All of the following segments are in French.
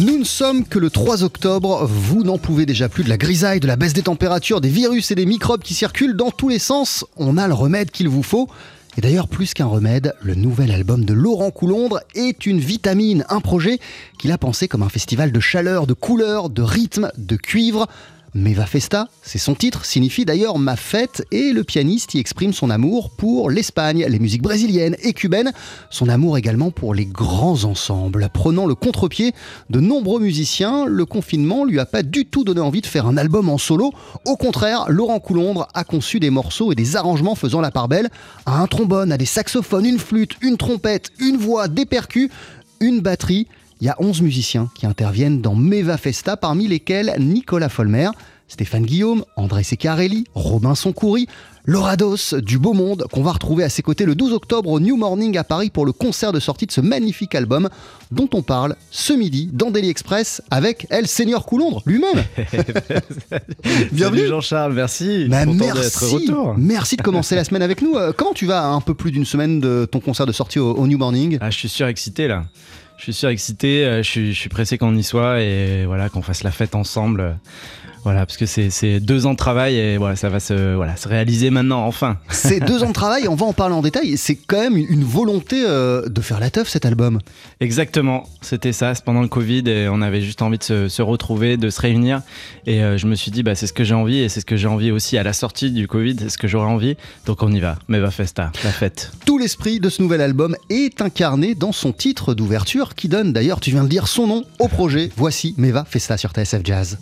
Nous ne sommes que le 3 octobre, vous n'en pouvez déjà plus de la grisaille, de la baisse des températures, des virus et des microbes qui circulent dans tous les sens. On a le remède qu'il vous faut. Et d'ailleurs, plus qu'un remède, le nouvel album de Laurent Coulondre est une vitamine, un projet qu'il a pensé comme un festival de chaleur, de couleurs, de rythme, de cuivre. Meva Festa, c'est son titre, signifie d'ailleurs ma fête et le pianiste y exprime son amour pour l'Espagne, les musiques brésiliennes et cubaines, son amour également pour les grands ensembles. Prenant le contre-pied de nombreux musiciens, le confinement lui a pas du tout donné envie de faire un album en solo. Au contraire, Laurent Coulondre a conçu des morceaux et des arrangements faisant la part belle à un trombone, à des saxophones, une flûte, une trompette, une voix, des percus, une batterie il y a 11 musiciens qui interviennent dans Meva Festa, parmi lesquels Nicolas Folmer, Stéphane Guillaume, André Secarelli, Robinson Coury, Laura Dos du Beau Monde, qu'on va retrouver à ses côtés le 12 octobre au New Morning à Paris pour le concert de sortie de ce magnifique album dont on parle ce midi dans Daily Express avec El Seigneur Coulondre lui-même. Bienvenue Jean-Charles, merci. Bah, merci. d'être retour. Merci de commencer la semaine avec nous. Euh, Comment tu vas à un peu plus d'une semaine de ton concert de sortie au, au New Morning? Ah, je suis surexcité là. Je suis surexcité, euh, je suis, je suis pressé qu'on y soit et voilà qu'on fasse la fête ensemble. Voilà, parce que c'est- deux ans de travail et voilà, ça va se, voilà, se réaliser maintenant, enfin. C'est deux ans de travail, on va en parler en détail. C'est quand même une volonté euh, de faire la teuf cet album. Exactement, c'était ça, c'est pendant le Covid et on avait juste envie de se, se retrouver, de se réunir. Et euh, je me suis dit, bah, c'est ce que j'ai envie et c'est ce que j'ai envie aussi à la sortie du Covid, c'est ce que j'aurais envie. Donc on y va, Meva Festa, la fête. Tout l'esprit de ce nouvel album est incarné dans son titre d'ouverture qui donne d'ailleurs, tu viens de dire son nom au projet. Voici Meva Festa sur TSF Jazz.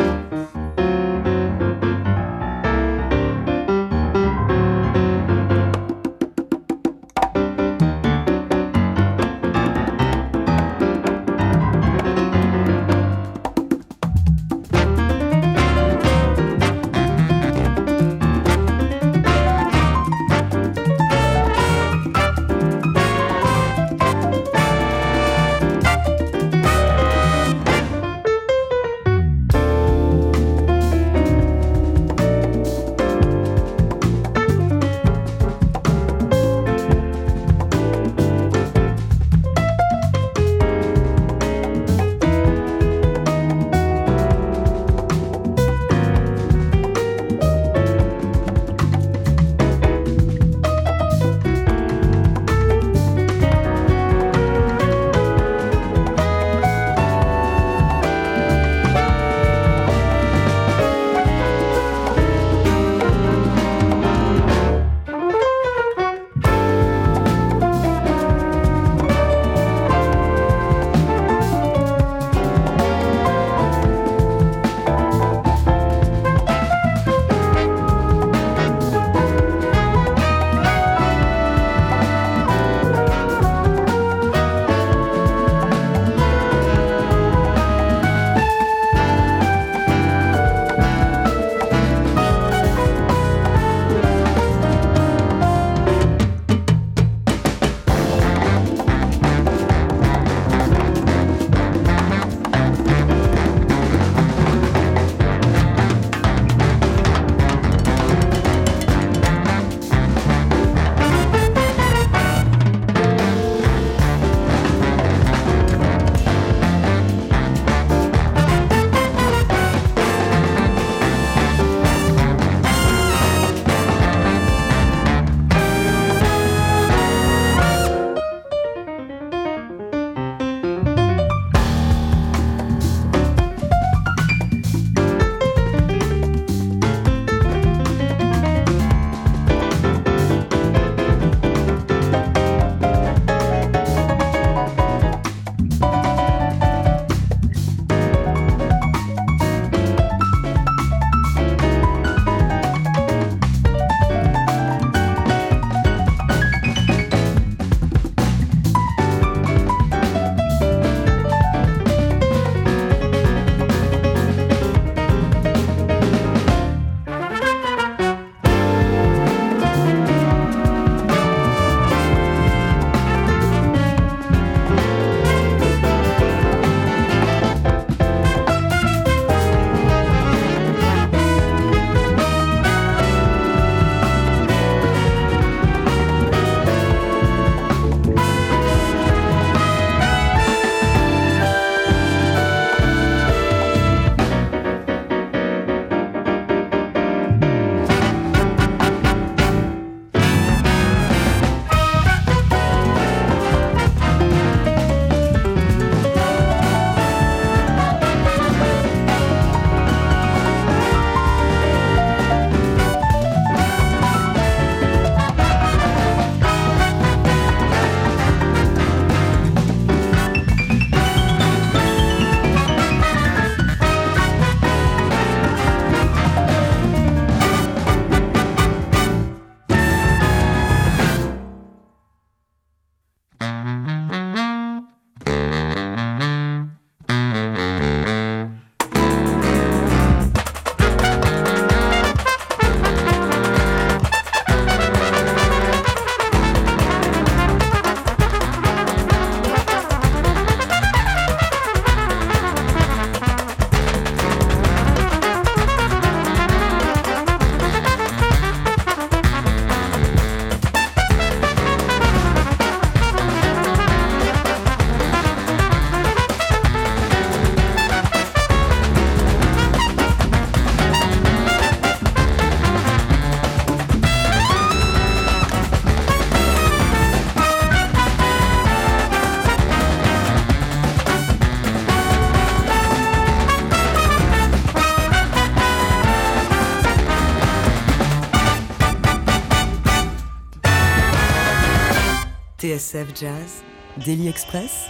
TSF Jazz, Daily Express,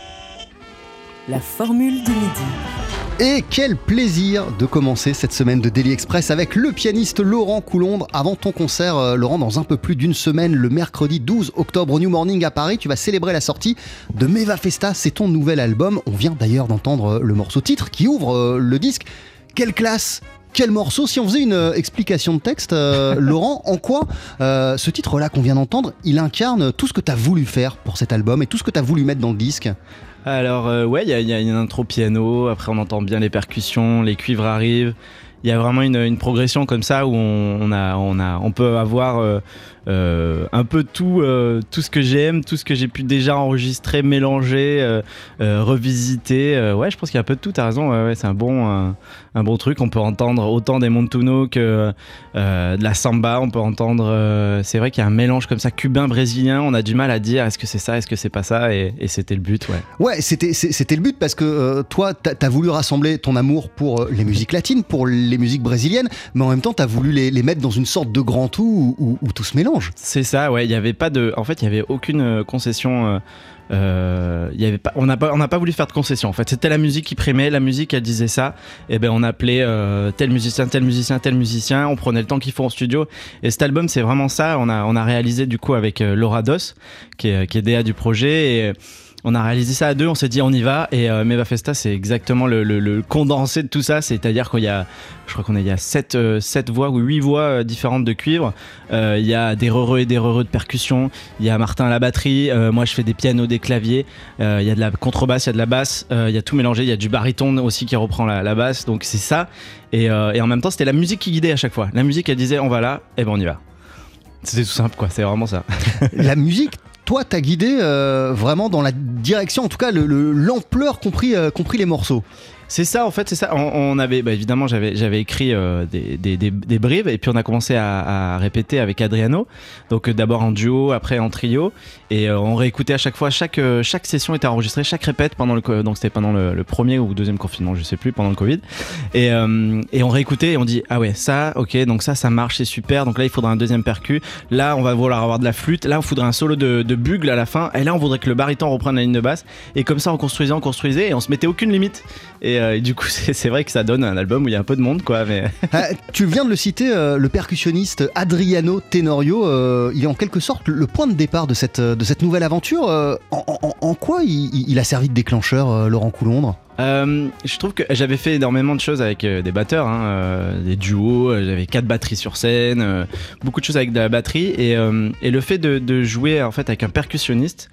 la formule du midi. Et quel plaisir de commencer cette semaine de Daily Express avec le pianiste Laurent Coulondre. Avant ton concert, euh, Laurent, dans un peu plus d'une semaine, le mercredi 12 octobre New Morning à Paris, tu vas célébrer la sortie de Meva Festa. C'est ton nouvel album. On vient d'ailleurs d'entendre euh, le morceau titre qui ouvre euh, le disque. Quelle classe quel morceau. Si on faisait une euh, explication de texte, euh, Laurent, en quoi euh, ce titre-là qu'on vient d'entendre, il incarne tout ce que tu as voulu faire pour cet album et tout ce que tu as voulu mettre dans le disque? Alors, euh, ouais, il y, a- il y a une intro piano, après on entend bien les percussions, les cuivres arrivent. Il y a vraiment une, progression comme ça où on, a, on, a, on peut avoir euh, euh, un peu tout, euh, tout ce que j'aime, tout ce que j'ai pu déjà enregistrer, mélanger, revisiter. Ouais, je pense qu'il y a un peu de tout, t'as raison, c'est un bon, un, bon truc. On peut entendre autant des Montuno que de la samba, on peut entendre. c'est vrai qu'il y a un mélange comme ça cubain-brésilien, on a du mal à dire est-ce que c'est ça, est-ce que c'est pas ça, et, c'était le but, ouais. Ouais, c'était le but parce que toi, t'as as voulu rassembler ton amour pour les musiques latines, pour les musiques brésiliennes, mais en même temps, t'as voulu les, les mettre dans une sorte de grand tout où, tout se mélange. C'est ça, ouais. Il y avait pas de, en fait, il y avait aucune euh, concession. euh, euh, y avait pas, on n'a pas, pas voulu faire de concession. En fait, c'était la musique qui primait. La musique, elle disait ça. Et ben, on appelait euh, tel musicien, tel musicien, tel musicien. On prenait le temps qu'il faut en studio. Et cet album, c'est vraiment ça. On a, on a réalisé du coup avec Laura Dos, qui est, qui est DA du projet. Et, on a réalisé ça à deux, on s'est dit on y va. Et euh, Meva Festa c'est exactement le, condensé de tout ça, c'est-à-dire qu'il y a, je crois qu'on a, il a sept, euh, sept voix ou huit voix euh, différentes de cuivre, il y a des rereux et des rereux de percussion, il y a Martin à la batterie, moi je fais des pianos, des claviers, il y a de la contrebasse, il y a de la basse, il y a tout mélangé, il y a du baryton aussi qui reprend la, basse, donc c'est ça, et, en même temps c'était la musique qui guidait à chaque fois, la musique elle disait on va là, et ben on y va. C'était tout simple quoi, c'est vraiment ça. la musique, toi, t'as guidé euh, vraiment dans la direction, en tout cas, le- le- l'ampleur compris, euh, compris les morceaux. C'est ça, en fait, c'est ça. On, avait, bah, évidemment, j'avais, écrit euh, des, des, et puis on a commencé à, répéter avec Adriano. Donc euh, d'abord en duo, après en trio et euh, on réécoutait à chaque fois. Chaque, session était enregistrée, chaque répète pendant le, donc c'était pendant le, premier ou deuxième confinement, je sais plus, pendant le Covid. Et, on réécoutait et on dit ah ouais ça, ok, donc ça, ça marche, c'est super. Donc là, il faudra un deuxième percu. Là, on va vouloir avoir de la flûte. Là, on faudrait un solo de, de bugle à la fin. Et là, on voudrait que le baryton reprenne la ligne de basse. Et comme ça, on construisait, on construisait et on se mettait aucune limite. Et, euh, et du coup, c'est vrai que ça donne un album où il y a un peu de monde, quoi. Mais Ah, tu viens de le citer, euh, le percussionniste Adriano Tenorio, euh, il est en quelque sorte le point de départ de cette, de cette nouvelle aventure. En, en- en quoi il, il a servi de déclencheur, Laurent Coulondre? Euh, je trouve que j'avais fait énormément de choses avec euh, des batteurs, hein, euh, des duos, j'avais quatre batteries sur scène, beaucoup de choses avec de la batterie et, et le fait de, de jouer en fait avec un percussionniste,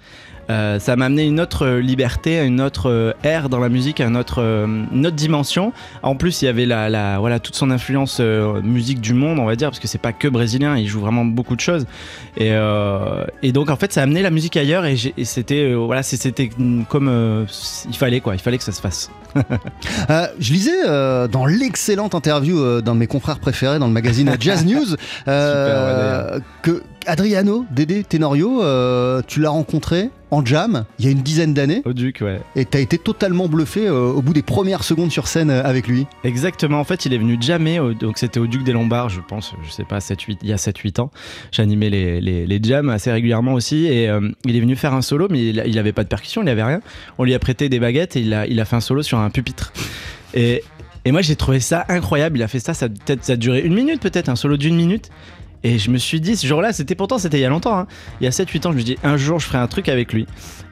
euh, ça m'a amené une autre euh, liberté, une autre euh, air dans la musique, une autre, euh, une autre dimension. En plus, il y avait la, la- voilà toute son influence euh, musique du monde, on va dire, parce que c'est pas que brésilien, il joue vraiment beaucoup de choses. Et, euh, et donc en fait, ça a amené la musique ailleurs et, c'était euh, voilà, c'était comme euh, il fallait quoi, il fallait que ça se fasse. Euh, je lisais euh, dans l'excellente interview euh, d'un de mes confrères préférés dans le magazine Jazz News euh, que Adriano Dédé Tenorio, euh, tu l'as rencontré en jam il y a une dizaine d'années Au Duc, ouais. et t'as été totalement bluffé euh, au bout des premières secondes sur scène euh, avec lui. Exactement. En fait, il est venu jammer. au- donc, c'était au Duc des Lombards, je pense, je sais pas, 7, 8, il y a 7-8 ans. J'animais les, les, les jams assez régulièrement aussi. Et euh, il est venu faire un solo, mais il, il avait pas de percussion, il avait rien. On lui a prêté des baguettes et il a, il a fait un solo sur un pupitre. Et, et moi, j'ai trouvé ça incroyable. Il a fait ça, ça, ça a duré une minute, peut-être, un solo d'une minute. Et je me suis dit, ce jour-là, c'était pourtant, c'était il y a longtemps. hein. Il y a 7-8 ans, je me suis dit, un jour, je ferai un truc avec lui.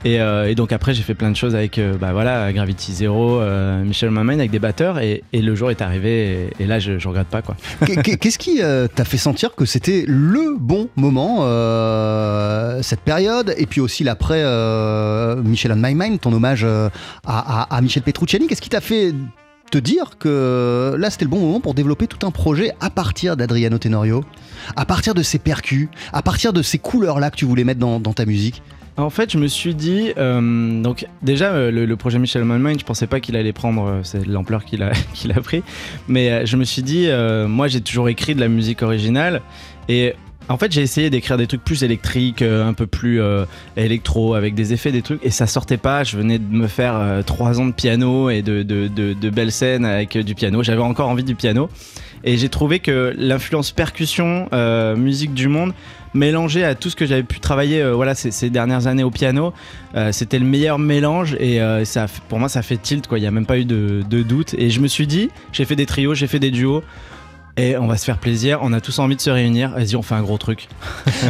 Et, euh, et donc après, j'ai fait plein de choses avec euh, bah, voilà, Gravity Zero, euh, Michel Maman, avec des batteurs. Et, et le jour est arrivé. Et, et là, je, je regrette pas. quoi. Qu'est- qu'est- Qu'est-ce qui euh, t'a fait sentir que c'était le bon moment, cette période, et puis aussi l'après Michel on My Mind, ton hommage à, à- à Michel Petrucciani? Qu'est-ce qui t'a fait te dire que là c'était le bon moment pour développer tout un projet à partir d'Adriano Tenorio, à partir de ces percus, à partir de ces couleurs-là que tu voulais mettre dans, ta musique. En fait, je me suis dit, euh, donc déjà euh, le, projet Michel Mind, je pensais pas qu'il allait prendre euh, l'ampleur qu'il a, pris, mais je me suis dit, moi j'ai toujours écrit de la musique originale et En fait, j'ai essayé d'écrire des trucs plus électriques, euh, un peu plus euh, électro, avec des effets, des trucs, et ça sortait pas. Je venais de me faire euh, trois ans de piano et de, belles scènes avec du piano. J'avais encore envie du piano. Et j'ai trouvé que l'influence percussion, musique du monde, mélangée à tout ce que j'avais pu travailler voilà, ces, ces dernières années au piano, c'était le meilleur mélange. Et ça, pour moi, ça fait tilt, quoi. Il n'y a même pas eu de, de doute. Et je me suis dit, j'ai fait des trios, j'ai fait des duos. Et on va se faire plaisir, on a tous envie de se réunir. Vas-y, on fait un gros truc.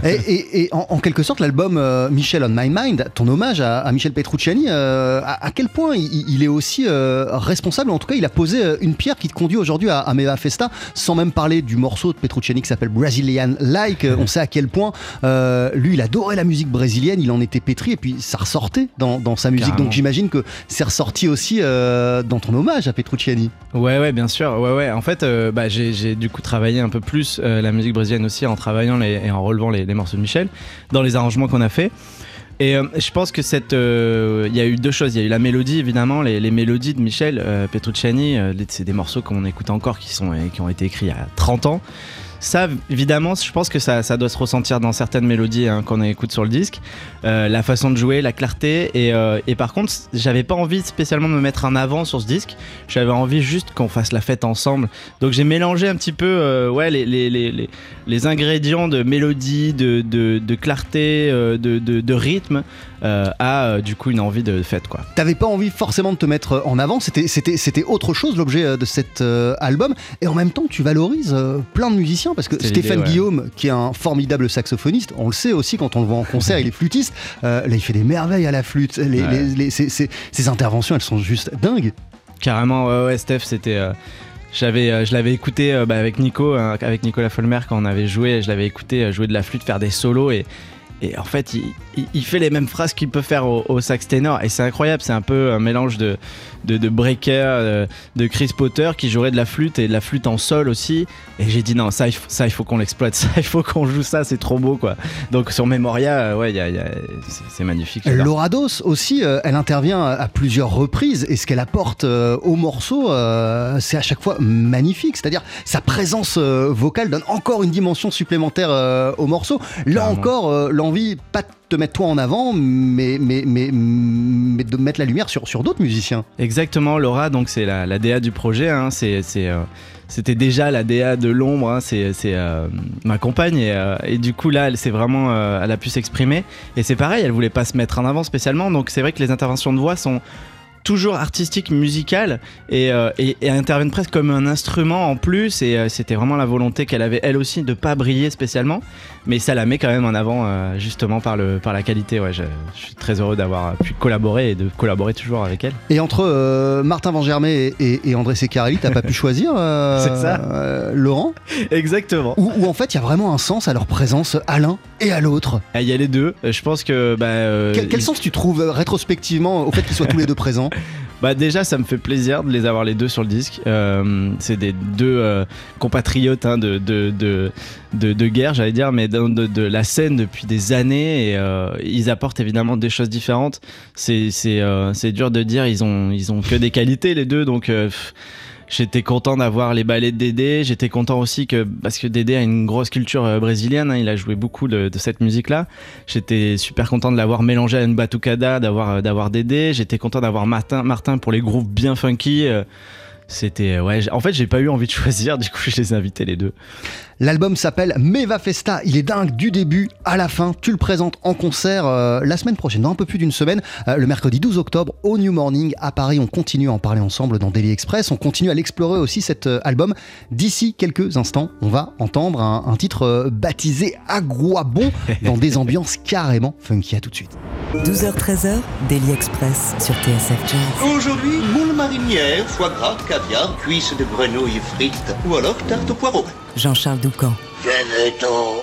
et, et- et en, en quelque sorte, l'album euh, Michel on My Mind, ton hommage à, à Michel Petrucciani, euh, à, à quel point il, il est aussi euh, responsable, en tout cas, il a posé une pierre qui te conduit aujourd'hui à, à Meva Festa, sans même parler du morceau de Petrucciani qui s'appelle Brazilian Like. On sait à quel point lui, il adorait la musique brésilienne, il en était pétri, et puis ça ressortait dans, dans sa musique. Carrément. Donc j'imagine que c'est ressorti aussi dans ton hommage à Petrucciani. Ouais, ouais, bien sûr. Ouais, ouais. En fait, bah, j'ai du coup travaillé un peu plus euh, la musique brésilienne aussi en travaillant et en relevant les, morceaux de Michel dans les arrangements qu'on a fait. Et euh, je pense que cette, euh, il y a eu deux choses. Il y a eu la mélodie, évidemment, les, mélodies de Michel Petrucciani. c'est des morceaux qu'on écoute encore, qui sont, qui ont été écrits il y a 30 ans. Ça, évidemment, je pense que ça, ça doit se ressentir dans certaines mélodies hein, qu'on écoute sur le disque. Euh, la façon de jouer, la clarté. Et, euh, et par contre, j'avais pas envie spécialement de me mettre en avant sur ce disque. J'avais envie juste qu'on fasse la fête ensemble. Donc j'ai mélangé un petit peu euh, ouais, les, les, les, les, ingrédients de mélodie, de, de, clarté, de, de, rythme à du coup une envie de fête. quoi. T'avais pas envie forcément de te mettre en avant, c'était, autre chose l'objet de cet album. Et en même temps, tu valorises plein de musiciens parce que Stéphane ouais. Guillaume, qui est un formidable saxophoniste, on le sait aussi quand on le voit en concert, il est flûtiste. euh, là, il fait des merveilles à la flûte. Les, Ouais. les- les- ses, ses- ses interventions, elles sont juste dingues. Carrément, ouais, ouais, Steph, c'était. euh, j'avais, euh, je l'avais écouté bah, avec Nico, avec Nicolas Folmer quand on avait joué. Je l'avais écouté jouer de la flûte, faire des solos et. Et en fait, il, il- il fait les mêmes phrases qu'il peut faire au, au sax ténor. Et c'est incroyable, c'est un peu un mélange de, de, de Breaker, euh, de Chris Potter qui jouerait de la flûte et de la flûte en sol aussi. Et j'ai dit non, ça, il faut, ça, il faut qu'on l'exploite, ça, il faut qu'on joue ça, c'est trop beau quoi. Donc sur Memoria, euh, ouais, il y a- il y a- c'est, magnifique. j'adore. Laura Dos aussi, euh, elle intervient à plusieurs reprises et ce qu'elle apporte euh, au morceau, euh, c'est à chaque fois magnifique. C'est-à-dire sa présence vocale donne encore une dimension supplémentaire au morceau. Là Carrément. encore, pas de te mettre toi en avant, mais, mais, mais, mais de mettre la lumière sur, sur d'autres musiciens. Exactement, Laura, donc c'est la, la DA du projet. hein, c'est, euh, c'était déjà la DA de l'ombre. hein, c'est, c'est euh, ma compagne et, euh, et du coup là, elle s'est vraiment, elle a pu s'exprimer. Et c'est pareil, elle voulait pas se mettre en avant spécialement. Donc c'est vrai que les interventions de voix sont toujours artistiques, musicales et, euh, et, et interviennent presque comme un instrument en plus. Et euh, c'était vraiment la volonté qu'elle avait elle aussi de pas briller spécialement, mais ça la met quand même en avant euh, justement par le par la qualité. Ouais, je, je suis très heureux d'avoir pu collaborer et de collaborer toujours avec elle. Et entre euh, Martin Van Germay et, et- André Secarelli, t'as pas pu choisir euh, C'est ça. euh, Laurent? Exactement. Ou en fait, il y a vraiment un sens à leur présence à l'un et à l'autre? Ah, Il y a les deux. Je pense que bah, euh, Quel, quel sens tu trouves rétrospectivement au fait qu'ils soient tous les deux présents? bah déjà ça me fait plaisir de les avoir les deux sur le disque. Euh, c'est des deux euh, compatriotes hein, de, de, de, de, guerre, j'allais dire, mais de, la scène depuis des années. Et euh, ils apportent évidemment des choses différentes. C'est euh, dur de dire. Ils ont ils ont que des qualités les deux, donc. euh, pff, J'étais content d'avoir les ballets de Dédé. J'étais content aussi que parce que Dédé a une grosse culture euh, brésilienne. hein, il a joué beaucoup de, cette musique-là. J'étais super content de l'avoir mélangé à une batucada, d'avoir euh, d'avoir Dédé. J'étais content d'avoir Martin Martin pour les grooves bien funky. euh, C'était ouais. En fait, j'ai pas eu envie de choisir. Du coup, je les ai invités les deux. L'album s'appelle Meva Festa. Il est dingue du début à la fin. Tu le présentes en concert euh, la semaine prochaine, dans un peu plus d'une semaine, euh, le mercredi 12 octobre au New Morning à Paris. On continue à en parler ensemble dans Daily Express. On continue à l'explorer aussi cet euh, album. D'ici quelques instants, on va entendre un, un titre euh, baptisé Aguabon dans des ambiances carrément funky. À tout de suite. 12h-13h, Daily Express sur TSF Jazz. Aujourd'hui, moule marinière, foie gras, caviar, cuisses de grenouille frites ou alors tarte au poireau. Jean-Charles Doucan. Venez-t'en.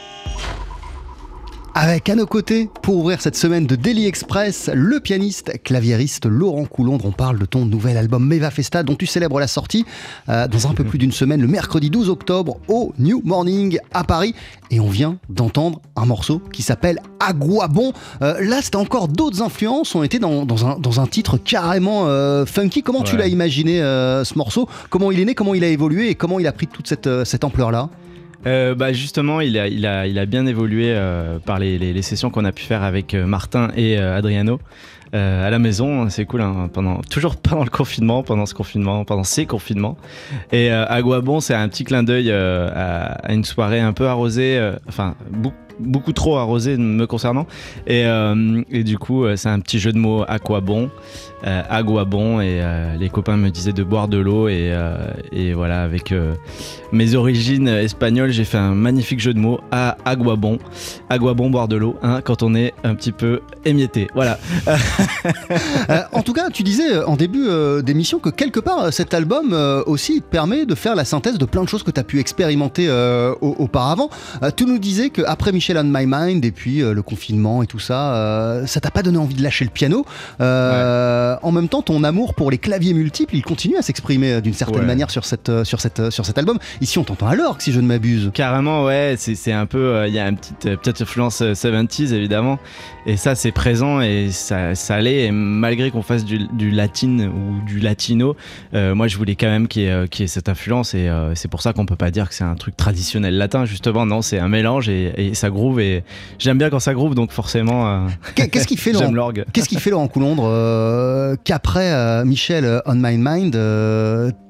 Avec à nos côtés, pour ouvrir cette semaine de Daily Express, le pianiste claviériste Laurent Coulondre. On parle de ton nouvel album Meva Festa, dont tu célèbres la sortie euh, dans un peu plus d'une semaine, le mercredi 12 octobre, au New Morning à Paris. Et on vient d'entendre un morceau qui s'appelle Aguabon. Euh, là, c'était encore d'autres influences. On était dans, dans, un, dans un titre carrément euh, funky. Comment tu l'as imaginé euh, ce morceau? Comment il est né? Comment il a évolué? Et comment il a pris toute cette, cette ampleur-là? Euh, bah justement, il a, il a, bien évolué euh, par les, sessions qu'on a pu faire avec euh, Martin et Adriano à la maison. C'est cool, hein, pendant, toujours pendant le confinement, pendant ce confinement, pendant ces confinements. Et euh, Aguabon, c'est un petit clin d'œil à, à une soirée un peu arrosée, enfin beaucoup trop arrosée me concernant. Et, euh, et du coup, euh, c'est un petit jeu de mots Aquabon. Euh, Aguabon et euh, les copains me disaient de boire de l'eau et, et voilà avec mes origines espagnoles j'ai fait un magnifique jeu de mots à Aguabon Aguabon boire de l'eau hein, quand on est un petit peu émietté voilà en tout cas, tu disais en début d'émission que quelque part, cet album aussi permet de faire la synthèse de plein de choses que tu as pu expérimenter au- auparavant. Tu nous disais qu'après Michel on My Mind et puis euh, le confinement et tout ça, euh, ça t'a pas donné envie de lâcher le piano. Euh, En même temps, ton amour pour les claviers multiples, il continue à s'exprimer euh, d'une certaine Ouais. manière sur, cette, sur, cette, sur cet album. Ici, on t'entend à l'orgue, si je ne m'abuse. carrément ouais c'est un peu il y a une petite petite influence euh, 70s évidemment et ça c'est présent et ça, ça allait et malgré qu'on fasse du, du latine ou du latino moi je voulais quand même qu'il y, ait, qu'il y ait cette influence et c'est pour ça qu'on peut pas dire que c'est un truc traditionnel latin justement non c'est un mélange et, et ça groove et j'aime bien quand ça groove donc forcément euh, Qu'est- Qu'est-ce qui fait Laurent j'aime l'orgue Qu'est-ce qui fait Laurent Coulondre euh, qu'après euh, Michel On My Mind,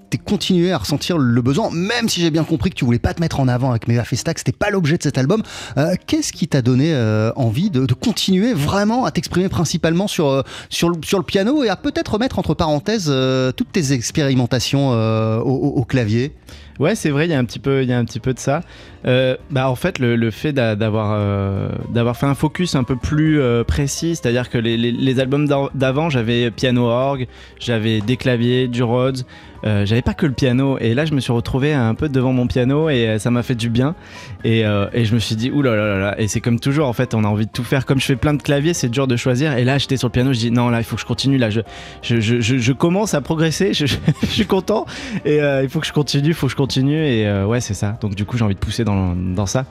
t'es continué à ressentir le besoin, même si j'ai bien compris que tu voulais pas te mettre en avant avec Mega Festa, que c'était pas l'objet de cet album. euh, Qu'est-ce qui t'a donné euh, envie de, de continuer vraiment à t'exprimer principalement sur, euh, sur, le, sur le piano et à peut-être remettre entre parenthèses toutes tes expérimentations au, au- au clavier? Ouais, c'est vrai, il y a un petit peu, il y a un petit peu de ça. Euh, bah en fait, le, fait d'a- d'avoir euh, d'avoir fait un focus un peu plus euh, précis, c'est-à-dire que les, les- albums d'av- d'avant, j'avais piano orgue, j'avais des claviers, du Rhodes, euh, j'avais pas que le piano. Et là, je me suis retrouvé un peu devant mon piano et euh, ça m'a fait du bien. Et, euh, et je me suis dit, là. Et c'est comme toujours, en fait, on a envie de tout faire. Comme je fais plein de claviers, c'est dur de choisir. Et là, j'étais sur le piano, je dis, non, là, il faut que je continue. Là, je, je, je, commence à progresser. Je, suis content. Et il faut que je continue, il faut que je continue. Et ouais, c'est ça. Donc, du coup, j'ai envie de pousser dans, dans ça.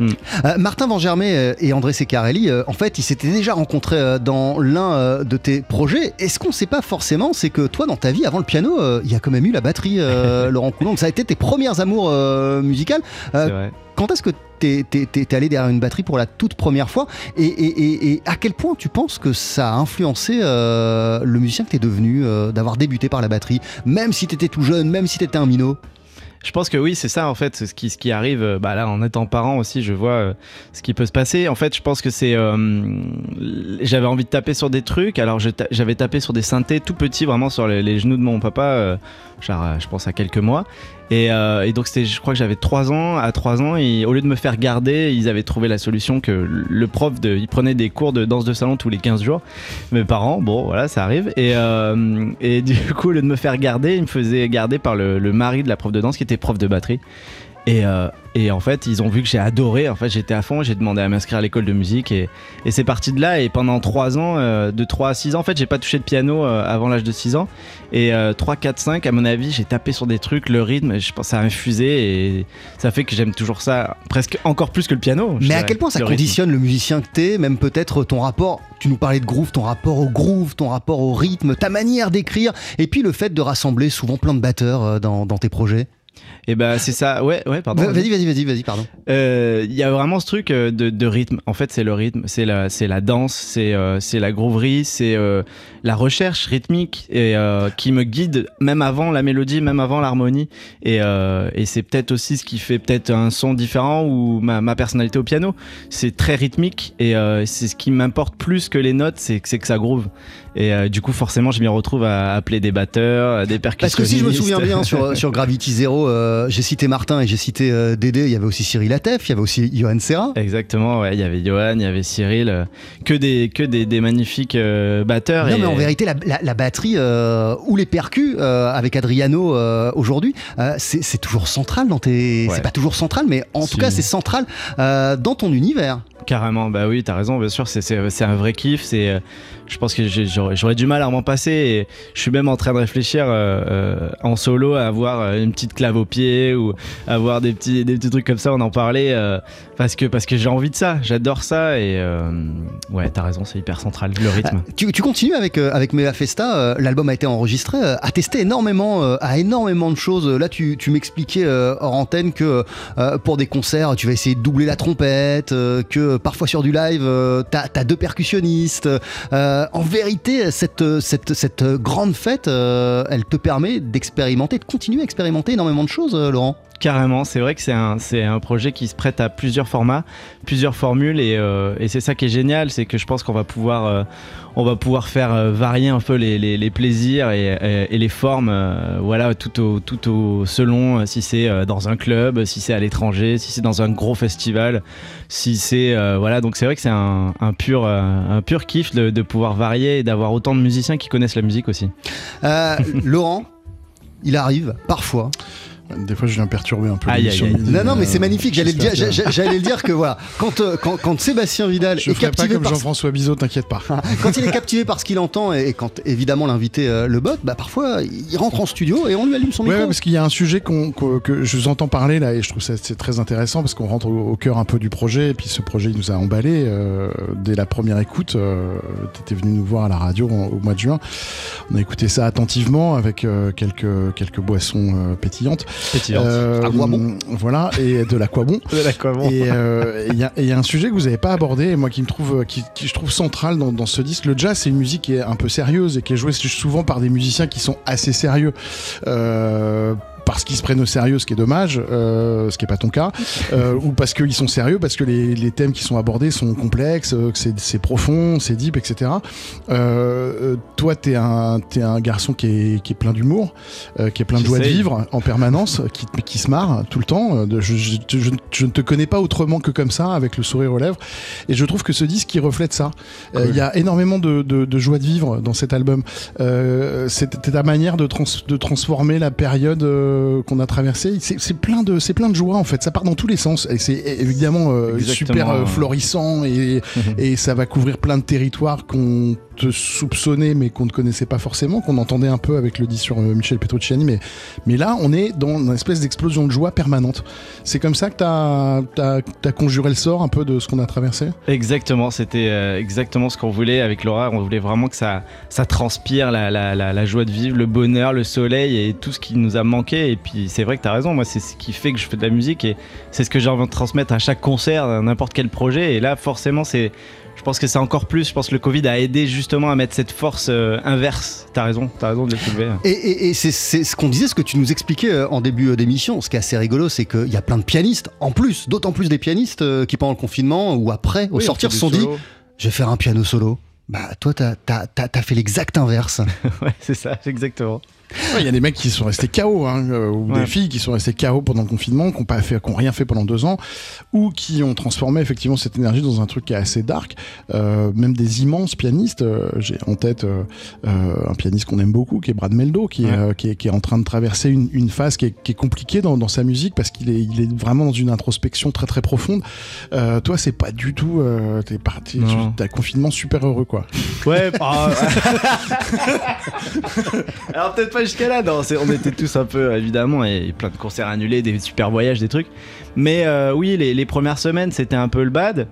Euh, Martin Van Germay euh, et André Secarelli, euh, en fait, ils s'étaient déjà rencontrés euh, dans l'un de tes projets. Et ce qu'on sait pas forcément, c'est que toi, dans ta vie, avant le piano, il y a quand même eu la batterie, Laurent Coulon. Ça a été tes premières amours musicales. Vrai. Quand est-ce que t'es- t'es allé derrière une batterie pour la toute première fois? Et, et- et- et à quel point tu penses que ça a influencé le musicien que t'es devenu, euh, d'avoir débuté par la batterie, même si t'étais tout jeune, même si t'étais un minot? Je pense que oui, c'est ça en fait, ce qui, arrive. euh, Bah là, en étant parent aussi, je vois euh, ce qui peut se passer. En fait, je pense que c'est. euh, J'avais envie de taper sur des trucs, alors j'avais tapé sur des synthés tout petits, vraiment sur les, genoux de mon papa, genre, je pense à quelques mois. Et, euh, et donc, c'était, je crois que j'avais 3 ans. À 3 ans, et au lieu de me faire garder, ils avaient trouvé la solution que le prof, de, il prenait des cours de danse de salon tous les 15 jours. Mes parents, bon, voilà, ça arrive. Et, euh, et du coup, au lieu de me faire garder, ils me faisaient garder par le, le mari de la prof de danse qui était prof de batterie. Et, euh, et en fait, ils ont vu que j'ai adoré. En fait, j'étais à fond. J'ai demandé à m'inscrire à l'école de musique et, et c'est parti de là. Et pendant 3 ans, euh, de 3 à 6 ans, en fait, j'ai pas touché de piano euh, avant l'âge de 6 ans. Et euh, 3, 4, 5, à mon avis, j'ai tapé sur des trucs, le rythme, je pense, ça a infusé et ça fait que j'aime toujours ça presque encore plus que le piano. Mais à quel point ça le rythme. conditionne le musicien que t'es, même peut-être ton rapport, tu nous parlais de groove, ton rapport au groove, ton rapport au rythme, ta manière d'écrire, et puis le fait de rassembler souvent plein de batteurs euh, dans, dans tes projets? Et bah, c'est ça. Ouais, ouais, pardon. Vas-y, vas-y, vas-y, vas-y, pardon. Euh, Il y a vraiment ce truc euh, de, de rythme. En fait, c'est le rythme, c'est la, c'est la danse, c'est euh, c'est la grooverie, c'est euh, la recherche rythmique et qui me guide même avant la mélodie, même avant l'harmonie. Et, et c'est peut-être aussi ce qui fait peut-être un son différent ou ma, ma personnalité au piano. C'est très rythmique et c'est ce qui m'importe plus que les notes, c'est que ça groove. Et euh, du coup, forcément, je m'y retrouve à appeler des batteurs, des percussionnistes. Parce que si je me souviens bien, sur, sur Gravity Zero, euh, j'ai cité Martin et j'ai cité euh, Dédé, il y avait aussi Cyril Atef, il y avait aussi Johan Serra. Exactement, ouais, il y avait Johan, il y avait Cyril, euh, que des, que des, des magnifiques euh, batteurs. Non, et- mais en vérité, la, la- la batterie euh, ou les percus euh, avec Adriano euh, aujourd'hui, euh, c'est toujours central dans tes. Ouais. C'est pas toujours central, mais en tout cas, c'est central euh, dans ton univers. Carrément, bah oui, t'as raison, bien sûr, c'est- un vrai kiff. C'est, euh, je pense que j'aurais du mal à m'en passer. Et je suis même en train de réfléchir euh, euh, en solo à avoir euh, une petite clave au pied ou avoir des petits, des petits trucs comme ça. On en parlait euh, parce que, parce que j'ai envie de ça, j'adore ça. Et euh, ouais, t'as raison, c'est hyper central, le rythme. Tu, tu continues avec, avec Mea Festa, l'album a été enregistré, a testé énormément, à énormément de choses. Là, tu, tu m'expliquais hors antenne que pour des concerts, tu vas essayer de doubler la trompette, que parfois sur du live, t'as as deux percussionnistes. Euh, en vérité, cette grande fête, euh, elle te permet d'expérimenter, de continuer à expérimenter énormément de choses, euh, Laurent. Carrément, c'est vrai que c'est un, un projet qui se prête à plusieurs formats, plusieurs formules et, euh, et c'est ça qui est génial, c'est que je pense qu'on va pouvoir, euh, on va pouvoir faire euh, varier un peu les, les- les plaisirs et, et- les formes, voilà, tout au, tout au selon si c'est dans un club, si c'est à l'étranger, si c'est dans un gros festival, si c'est voilà, donc c'est vrai que c'est un, un pur, un pur kiff de, pouvoir varier et d'avoir autant de musiciens qui connaissent la musique aussi. Laurent, il arrive parfois Des fois, je viens perturber un peu Aïe, l'émission aïe, aïe. midi, Non, non, mais c'est euh, magnifique. J'allais le dire, que- j'a- j'allais le dire que voilà, quand, euh, quand, quand Sébastien Vidal Je est ferai pas captivé comme par Jean-François Bizot, t'inquiète pas. quand il est captivé par ce qu'il entend et, quand évidemment l'invité euh, le botte, bah parfois il rentre en studio et on lui allume son Ouais, micro. ouais, parce qu'il y a un sujet qu'on- qu'on- que je vous entends parler là et je trouve ça c'est très intéressant parce qu'on rentre au, au cœur un peu du projet et puis ce projet il nous a emballé euh, dès la première écoute. Euh, T'étais venu nous voir à la radio en- au mois de juin. On a écouté ça attentivement avec euh, quelques quelques boissons euh, pétillantes. Euh, Aquabon. Voilà et de l'aquabon. Et euh, il y, a- et il y a un sujet que vous n'avez pas abordé, et moi qui me trouve, qui, qui je trouve central dans, dans ce disque. Le jazz, c'est une musique qui est un peu sérieuse et qui est jouée souvent par des musiciens qui sont assez sérieux. Euh, parce qu'ils se prennent au sérieux, ce qui est dommage, euh, ce qui est pas ton cas, euh, ou parce qu'ils sont sérieux, parce que les, les thèmes qui sont abordés sont complexes, euh, que c'est profond, c'est deep, etc. Euh, toi, t'es un, t'es un garçon qui est, qui est plein d'humour, qui est plein de joie de vivre en permanence, qui, qui se marre tout le temps. Je, je- je- je ne te connais pas autrement que comme ça, avec le sourire aux lèvres. Et je trouve que ce disque, il reflète ça. Il y a énormément de, de- de joie de vivre dans cet album. C'est ta manière de, trans- de transformer la période euh, qu'on a traversée. C'est plein de, c'est plein de joie en fait. Ça part dans tous les sens. Et c'est évidemment euh, super euh, florissant et, et ça va couvrir plein de territoires qu'on te soupçonnait mais qu'on ne connaissait pas forcément, qu'on entendait un peu avec le dit sur euh, Michel Petrucciani. Mais, mais là, on est dans une espèce d'explosion de joie permanente. C'est comme ça que tu as, conjuré le sort un peu de ce qu'on a traversé? Exactement, c'était euh, exactement ce qu'on voulait avec Laura. On voulait vraiment que ça, ça transpire la, la, la joie de vivre, le bonheur, le soleil et tout ce qui nous a manqué. Et puis c'est vrai que tu as raison, moi c'est ce qui fait que je fais de la musique et c'est ce que j'ai envie de transmettre à chaque concert, à n'importe quel projet. Et là, forcément, c'est. Je pense que c'est encore plus. Je pense que le Covid a aidé justement à mettre cette force euh, inverse. T'as raison, t'as raison de le soulever. Et, et- et c'est ce qu'on disait, ce que tu nous expliquais euh, en début euh, d'émission. Ce qui est assez rigolo, c'est qu'il y a plein de pianistes, en plus, d'autant plus des pianistes euh, qui pendant le confinement ou après, au Oui, sortir, se sont dit. Je vais faire un piano solo. Bah, toi, t'as as, fait l'exact inverse. ouais, c'est ça, exactement. Ouais, Il y a des mecs qui sont restés KO, hein, euh, ou Ouais. des filles qui sont restées KO pendant le confinement, qui n'ont pas fait, qui ont rien fait pendant deux ans, ou qui ont transformé effectivement cette énergie dans un truc qui est assez dark. Euh, même des immenses pianistes. euh, J'ai en tête euh, euh, un pianiste qu'on aime beaucoup, qui est Brad Meldo, qui, est, Ouais. euh, qui, est, qui est en train de traverser une, une phase qui est, qui est compliquée dans, dans sa musique parce qu'il est, il est vraiment dans une introspection très très profonde. Euh, toi, c'est pas du tout. Euh, T'es parti, t'as un confinement super heureux quoi. Ouais, bah, Alors peut-être pas jusqu'à là, non, on était tous un peu évidemment et plein de concerts annulés, des super voyages, des trucs. Mais euh, oui, les, les premières semaines c'était un peu le bad.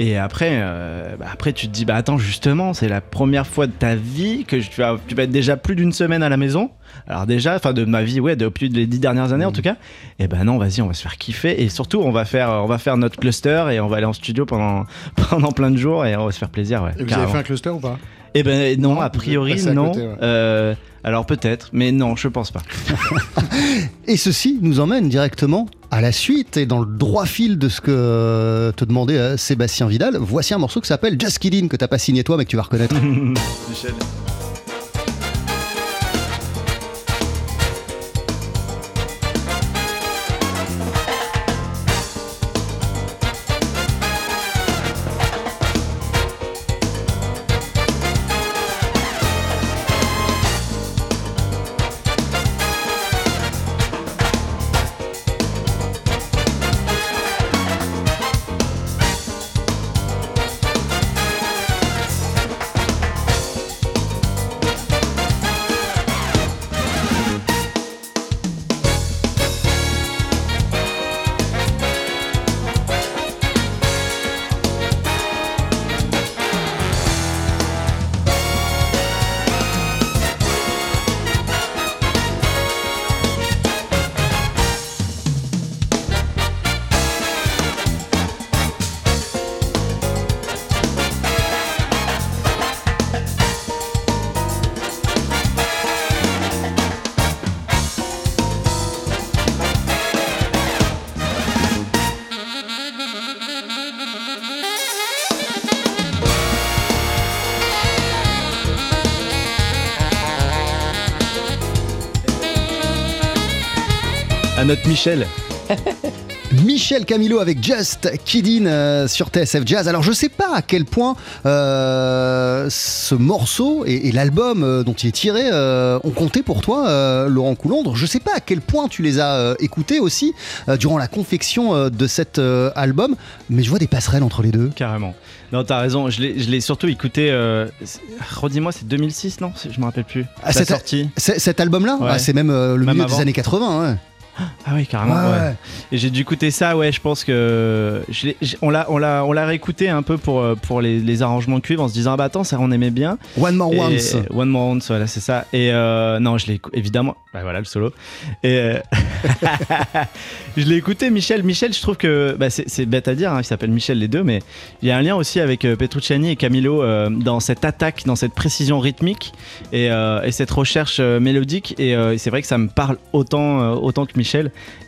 Et après, euh, bah, après tu te dis bah attends justement c'est la première fois de ta vie que tu vas, tu vas être déjà plus d'une semaine à la maison. Alors déjà, enfin de ma vie ouais depuis les dix dernières années en tout cas. Et ben non vas-y on va se faire kiffer et surtout on va faire on va faire notre cluster et on va aller en studio pendant pendant plein de jours et on va se faire plaisir ouais. Et vous carrément. avez fait un cluster ou pas? Eh ben non, a priori non. côté, ouais. Euh, alors peut-être, mais non, je pense pas. Et ceci nous emmène directement à la suite et dans le droit fil de ce que euh, te demandait euh, Sébastien Vidal. Voici un morceau qui s'appelle Just Kidding que t'as pas signé toi mais que tu vas reconnaître. Michel. À notre Michel. Michel Camilo avec Just Kiddin euh, sur TSF Jazz. Alors je sais pas à quel point euh, ce morceau et, et l'album euh, dont il est tiré euh, ont compté pour toi, euh, Laurent Coulondre. Je sais pas à quel point tu les as euh, écoutés aussi euh, durant la confection euh, de cet euh, album, mais je vois des passerelles entre les deux. Carrément. Non, t'as raison. Je l'ai surtout écouté. euh, c'est- Redis-moi, c'est 2006, non? Je me rappelle plus. Ah, la c'est- sortie. Cet album-là, Ouais. ah, c'est même euh, le Même milieu des années 80. ouais. Ah oui, carrément. Ouais, ouais. ouais. Et j'ai dû écouter ça, ouais, je pense que. je on l'a on l'a- on l'a réécouté un peu pour, euh, pour les, les arrangements de cuivre en se disant, ah bah attends, ça on aimait bien. One More Et- Once. One More Once, voilà, c'est ça. Et euh, non, je l'ai évidemment. Bah voilà, le solo. Et euh, je l'ai écouté, Michel. Michel, je trouve que bah, c'est c'est bête à dire, hein, il s'appelle Michel les deux, mais il y a un lien aussi avec Petrucciani et Camilo euh, dans cette attaque, dans cette précision rythmique et, et cette recherche mélodique. Et c'est vrai que ça me parle autant, autant que Michel.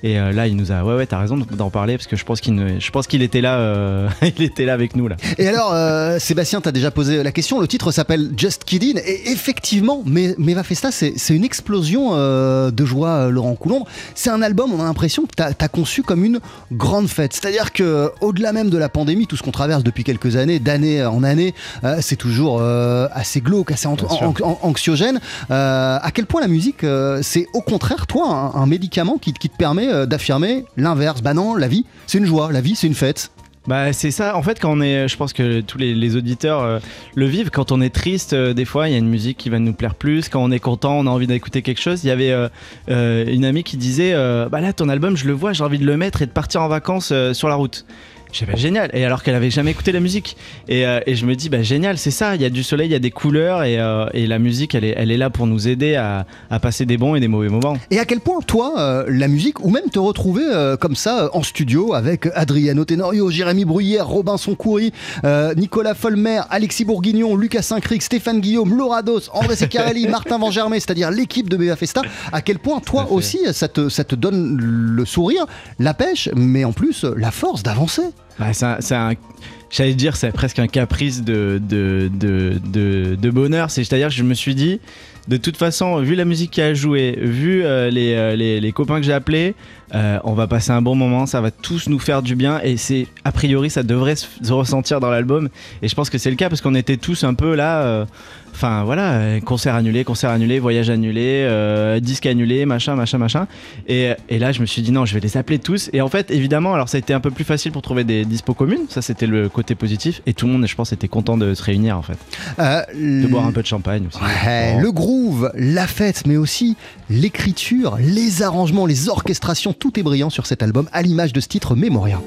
Et euh, là, il nous a. Ouais, ouais, t'as raison d'en parler parce que je pense qu'il ne- je pense qu'il était là, euh, il était là avec nous là. Et alors, euh, Sébastien, t'as déjà posé la question. Le titre s'appelle Just Kidding. Et effectivement, Me- Meva Festa, c'est c'est une explosion euh, de joie, euh, Laurent Coulombre. C'est un album, on a l'impression que t'as as conçu comme une grande fête. C'est-à-dire que, au-delà même de la pandémie, tout ce qu'on traverse depuis quelques années, d'année en année, euh, c'est toujours euh, assez glauque, assez an- Bien sûr. an- an- anxiogène. Euh, à quel point la musique, euh, c'est au contraire, toi, un, un médicament qui, qui te permet euh, d'affirmer l'inverse. Bah non, la vie, c'est une joie. La vie, c'est une fête. Bah c'est ça, en fait quand on est, je pense que tous les, auditeurs euh, le vivent, quand on est triste, euh, des fois il y a une musique qui va nous plaire plus, quand on est content on a envie d'écouter quelque chose. Il y avait une amie qui disait, bah là ton album je le vois, j'ai envie de le mettre et de partir en vacances sur la route. J'ai bah génial, et alors qu'elle avait jamais écouté la musique. Et, euh, et je me dis, bah génial, c'est ça, il y a du soleil, il y a des couleurs, et, euh, et la musique elle est, elle est là pour nous aider à, à passer des bons et des mauvais moments. Et à quel point, toi, euh, la musique, ou même te retrouver comme ça en studio avec Adriano Tenorio, Jérémy Bruyère, Robinson Coury, Nicolas Folmer, Alexis Bourguignon, Lucas Saint-Cric, Stéphane Guillaume, Laura Dos, André Secarelli, Martin Van Germay, c'est-à-dire l'équipe de Beva Festa, à quel point, toi aussi, ça te, ça te donne le sourire, la pêche, mais en plus la force d'avancer. Bah, c'est j'allais dire, c'est presque un caprice de, bonheur. C'est- C'est-à-dire que je me suis dit, de toute façon, vu la musique qui a joué, vu euh, les, euh, les, copains que j'ai appelés, euh, on va passer un bon moment, ça va tous nous faire du bien et c'est a priori ça devrait se, se ressentir dans l'album et je pense que c'est le cas parce qu'on était tous un peu là, enfin voilà, euh, concert annulé, concert annulé, voyage annulé, euh, disque annulé, machin, machin, machin et, et là je me suis dit non je vais les appeler tous et en fait évidemment alors ça a été un peu plus facile pour trouver des dispos communes, ça c'était le côté positif et tout le monde je pense était content de se réunir en fait, Euh, de boire un peu de champagne aussi. Ouais. Le groove, la fête, mais aussi l'écriture, les arrangements, les orchestrations, tout est brillant sur cet album, à l'image de ce titre Memoria.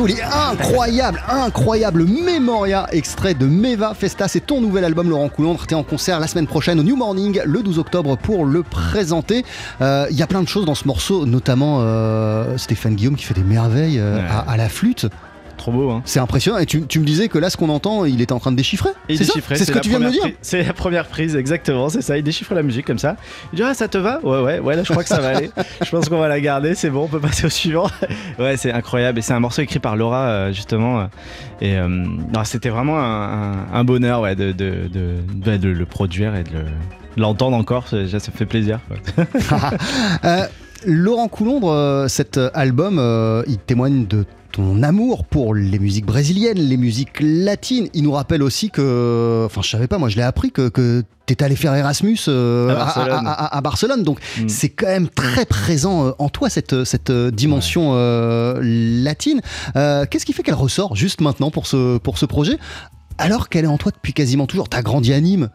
Morceau, il est incroyable, incroyable. Memoria, extrait de Meva Festa. C'est ton nouvel album, Laurent Coulondre. T'es en concert la semaine prochaine au New Morning, le 12 octobre, pour le présenter. Euh, Il y a plein de choses dans ce morceau, notamment euh, Stéphane Guillaume qui fait des merveilles euh, Ouais. à, à la flûte. Trop beau, hein. C'est impressionnant. Et tu, tu me disais que là, ce qu'on entend, il était en train de déchiffrer. Et C'est C'est ce que tu viens de me dire. C'est la première prise, exactement, c'est ça. Il déchiffre la musique comme ça. Il dit Ah, ça te va? Ouais, ouais, ouais, là je crois que ça va aller. Je pense qu'on va la garder, c'est bon, on peut passer au suivant. ouais, c'est incroyable. Et c'est un morceau écrit par Laura, euh, justement. euh, Et euh, c'était vraiment un, un- un bonheur ouais, de, de, de, de le produire et de le- de l'entendre encore. Ça, ça fait plaisir. Euh, Laurent Coulondre, euh, cet euh, album, euh, il témoigne de ton amour pour les musiques brésiliennes, les musiques latines. Il nous rappelle aussi que, enfin, je savais pas, moi, je l'ai appris que, que t'étais allé faire Erasmus euh, À Barcelone. à- à- à Barcelone. Donc, Mm. c'est quand même très présent euh, en toi cette cette dimension euh, latine. Qu'est-ce qui fait qu'elle ressort juste maintenant pour ce pour ce projet, alors qu'elle est en toi depuis quasiment toujours? T'as grandi à Nîmes?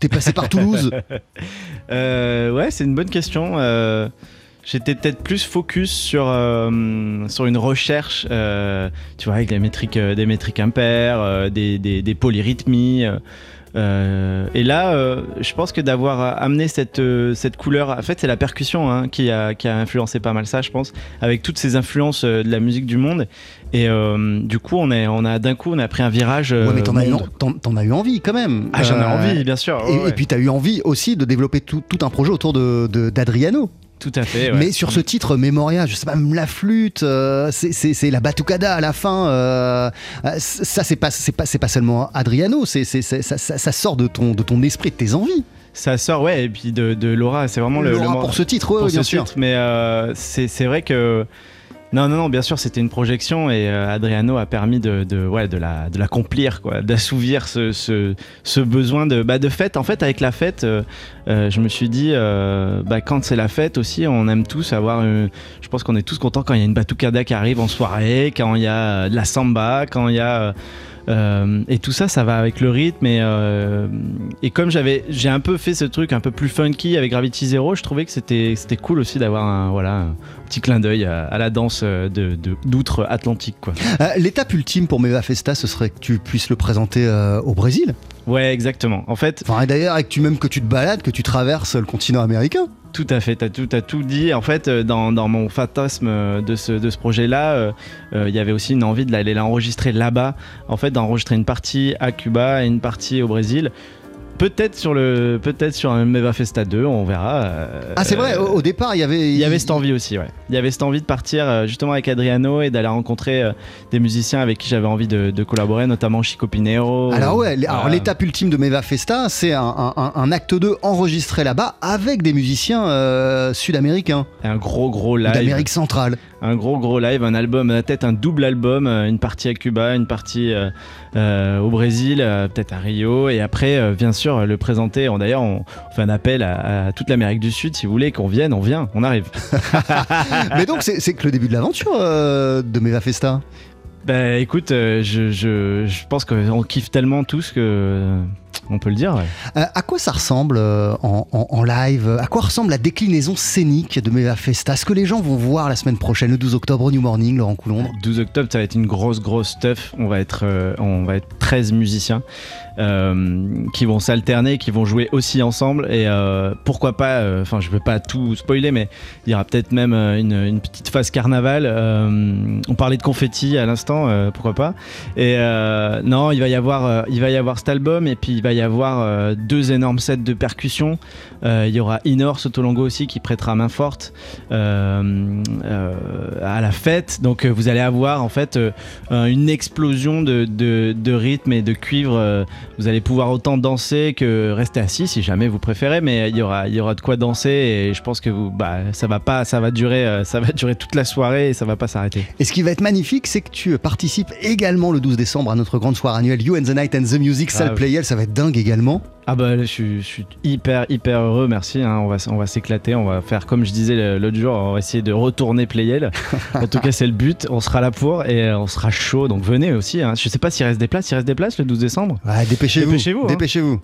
T'es passé par Toulouse? Ouais, c'est une bonne question. J'étais peut-être plus focus sur, euh, sur une recherche, euh, tu vois, avec des métriques, euh, des métriques impaires, des, des, des polyrythmies. euh, et là, euh, je pense que d'avoir amené cette, euh, cette couleur, en fait, c'est la percussion hein, qui, a, qui a influencé pas mal ça, je pense, avec toutes ces influences de la musique du monde. Et du coup, on, est, on a d'un coup, on a pris un virage. ouais, mais t'en as, eu, t'en- t'en as eu envie quand même. Ah, j'en ai envie, bien sûr. Et, ouais, ouais. et puis tu as eu envie aussi de développer tout, tout un projet autour de, de- d'Adriano. Tout à fait. ouais. Mais sur ce titre Memoria, je sais pas, même la flûte, euh, c'est, la batucada à la fin. euh, euh, ça, c'est pas, c'est pas, c'est pas seulement Adriano, c'est, ça, ça- ça sort de ton, de ton esprit, de tes envies. Ça sort, ouais, et puis de, de Laura, c'est vraiment le, Laura, le mor- pour ce titre, ouais, pour bien ce sûr. titre, mais euh, c'est vrai que. Non, non, non, bien sûr, c'était une projection et euh, Adriano a permis de, de, ouais, de la- de l'accomplir, d'assouvir ce, ce, besoin de, bah, de fête. En fait, avec la fête, euh, euh, je me suis dit, bah, quand c'est la fête aussi, on aime tous avoir. je pense qu'on est tous contents quand il y a une batucada qui arrive en soirée, quand il y a de la samba, quand il y a. euh, et tout ça, ça va avec le rythme. Et, euh, et comme j'avais, j'ai un peu fait ce truc un peu plus funky avec Gravity Zero, je trouvais que c'était, c'était cool aussi d'avoir un, voilà, un petit clin d'œil à, la danse euh, d'outre-Atlantique. L'étape ultime pour Meva Festa, ce serait que tu puisses le présenter au Brésil. Ouais, exactement. En fait, Enfin, et d'ailleurs, que tu même que tu te balades, que tu traverses le continent américain. Tout à fait, t'as tout, t'as tout dit. En fait, euh, dans, dans mon fantasme euh, de ce, de ce projet-là, euh, euh, il y avait aussi une envie de l'aller l'enregistrer là-bas. En fait, d'enregistrer une partie à Cuba et une partie au Brésil. Peut-être sur le, peut-être sur un Meva Festa 2, on verra. euh, Ah, c'est vrai, au, au départ, il y avait. Il y avait cette envie aussi, ouais. Il y avait cette envie de partir euh, justement avec Adriano et d'aller rencontrer euh, des musiciens avec qui j'avais envie de, de collaborer, notamment Chico Pinero. Alors ouais, alors l'étape ultime de Meva Festa, c'est un, un- acte 2 enregistré là-bas avec des musiciens sud-américains, un gros gros live. d'Amérique centrale. Un gros gros live, un album, peut-être un double album, euh, une partie à Cuba, une partie euh, euh, au Brésil, euh, peut-être à Rio, et après, euh, bien sûr, euh, le présenter. D'ailleurs, on fait un appel à, à toute l'Amérique du Sud, si vous voulez qu'on vienne, on vient, on arrive. Mais donc c'est que le début de l'aventure euh, de Meva Festa. bah écoute, euh, je, je, je pense qu'on kiffe tellement tous que euh, on peut le dire. ouais. Euh, à quoi ça ressemble euh, en, en- en live? À quoi ressemble la déclinaison scénique de Meva Festa? Ce que les gens vont voir la semaine prochaine, le 12 octobre au New Morning, Laurent Coulondre. 12 octobre, ça va être une grosse, grosse stuff. On va être, euh, on va être 13 musiciens qui vont s'alterner, qui vont jouer aussi ensemble. Et pourquoi pas, enfin, je veux pas tout spoiler, mais il y aura peut-être même une, une petite phase carnaval. On parlait de confetti à l'instant, pourquoi pas? Et non, il va y avoir, il va y avoir cet album, et puis il va y avoir euh, deux énormes sets de percussions. Euh, il y aura Inor Sotolongo aussi qui prêtera main forte euh, à la fête. Donc vous allez avoir en fait une explosion de, de, de rythme et de cuivre. vous allez pouvoir autant danser que rester assis si jamais vous préférez, mais il y aura, il y aura de quoi danser et je pense que vous, bah, ça va pas, ça va durer, ça va durer toute la soirée et ça va pas s'arrêter. Et ce qui va être magnifique, c'est que tu participes également le 12 décembre à notre grande soirée annuelle You and the Night and the Music, salle Ah. Playel, ça va être dingue également. Ah bah je, suis- je suis hyper hyper heureux, merci. hein. On va on va s'éclater, on va faire comme je disais l'autre jour, on va essayer de retourner Playel. en tout cas c'est le but. On sera là pour et euh, on sera chaud. Donc venez aussi. hein. Je sais pas s'il reste des places. Il reste des places le 12 décembre? Ouais, dépêchez-vous. Dépêchez-vous, hein.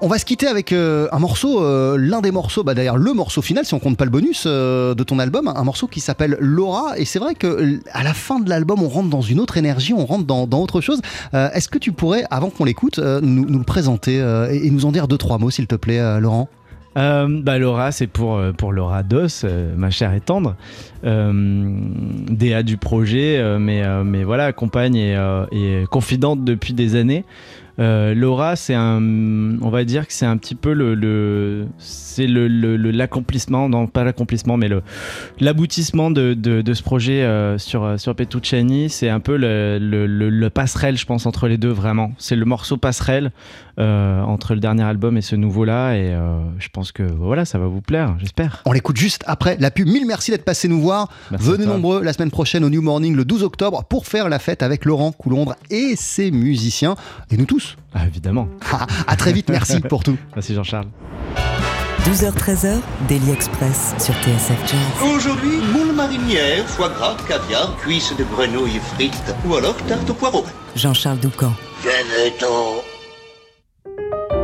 On va se quitter avec euh, un morceau, euh, l'un des morceaux, bah d'ailleurs le morceau final, si on compte pas le bonus euh, de ton album, un morceau qui s'appelle Laura. Et c'est vrai que à la fin de l'album, on rentre dans une autre énergie, on rentre dans, autre chose. Est-ce que tu pourrais, avant qu'on l'écoute, nous, le présenter et, nous en dire deux trois mots, s'il te plaît, Laurent? Bah, Laura, c'est pour, Laura Dos, ma chère et tendre, euh, DA du projet, mais, voilà, compagne et confidente depuis des années. Euh, Laura, c'est un, on va dire que c'est un petit peu le, c'est le, l'accomplissement, non pas l'accomplissement, mais le l'aboutissement de, de, ce projet euh, sur euh, sur Petrucciani. C'est un peu le, le, le- le passerelle, je pense, entre les deux vraiment. C'est le morceau passerelle entre le dernier album et ce nouveau-là, et euh, je pense que voilà, ça va vous plaire, j'espère. On l'écoute juste après la pub. Mille merci d'être passé nous voir. Merci Venez nombreux la semaine prochaine au New Morning le 12 octobre pour faire la fête avec Laurent Coulondre et ses musiciens et nous tous. Ah, évidemment. à très vite, merci pour tout. Merci Jean-Charles. 12h-13h, Daily Express sur TSF Jazz. Aujourd'hui, moule marinière, foie gras, caviar, cuisses de grenouille frites ou alors tarte au poireau. Jean-Charles Doucan. Venez-t'en thank you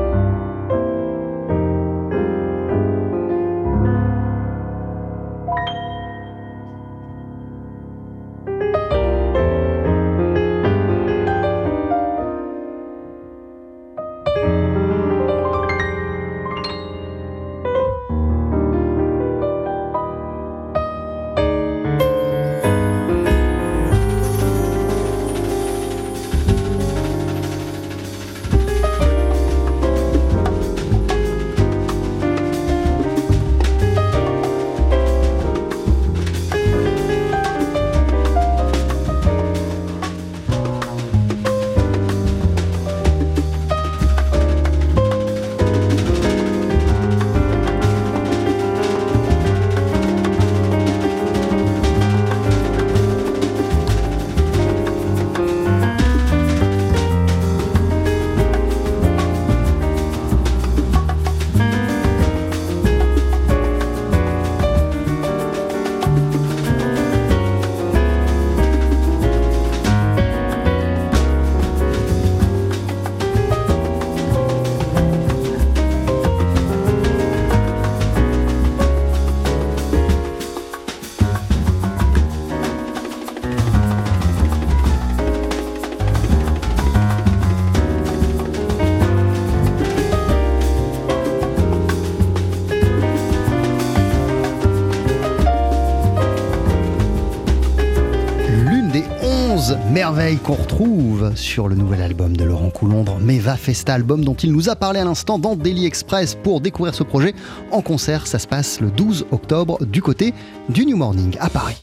11 merveilles qu'on retrouve sur le nouvel album de Laurent Coulondre, Meva Festa, album dont il nous a parlé à l'instant dans Daily Express pour découvrir ce projet en concert. Ça se passe le 12 octobre du côté du New Morning à Paris.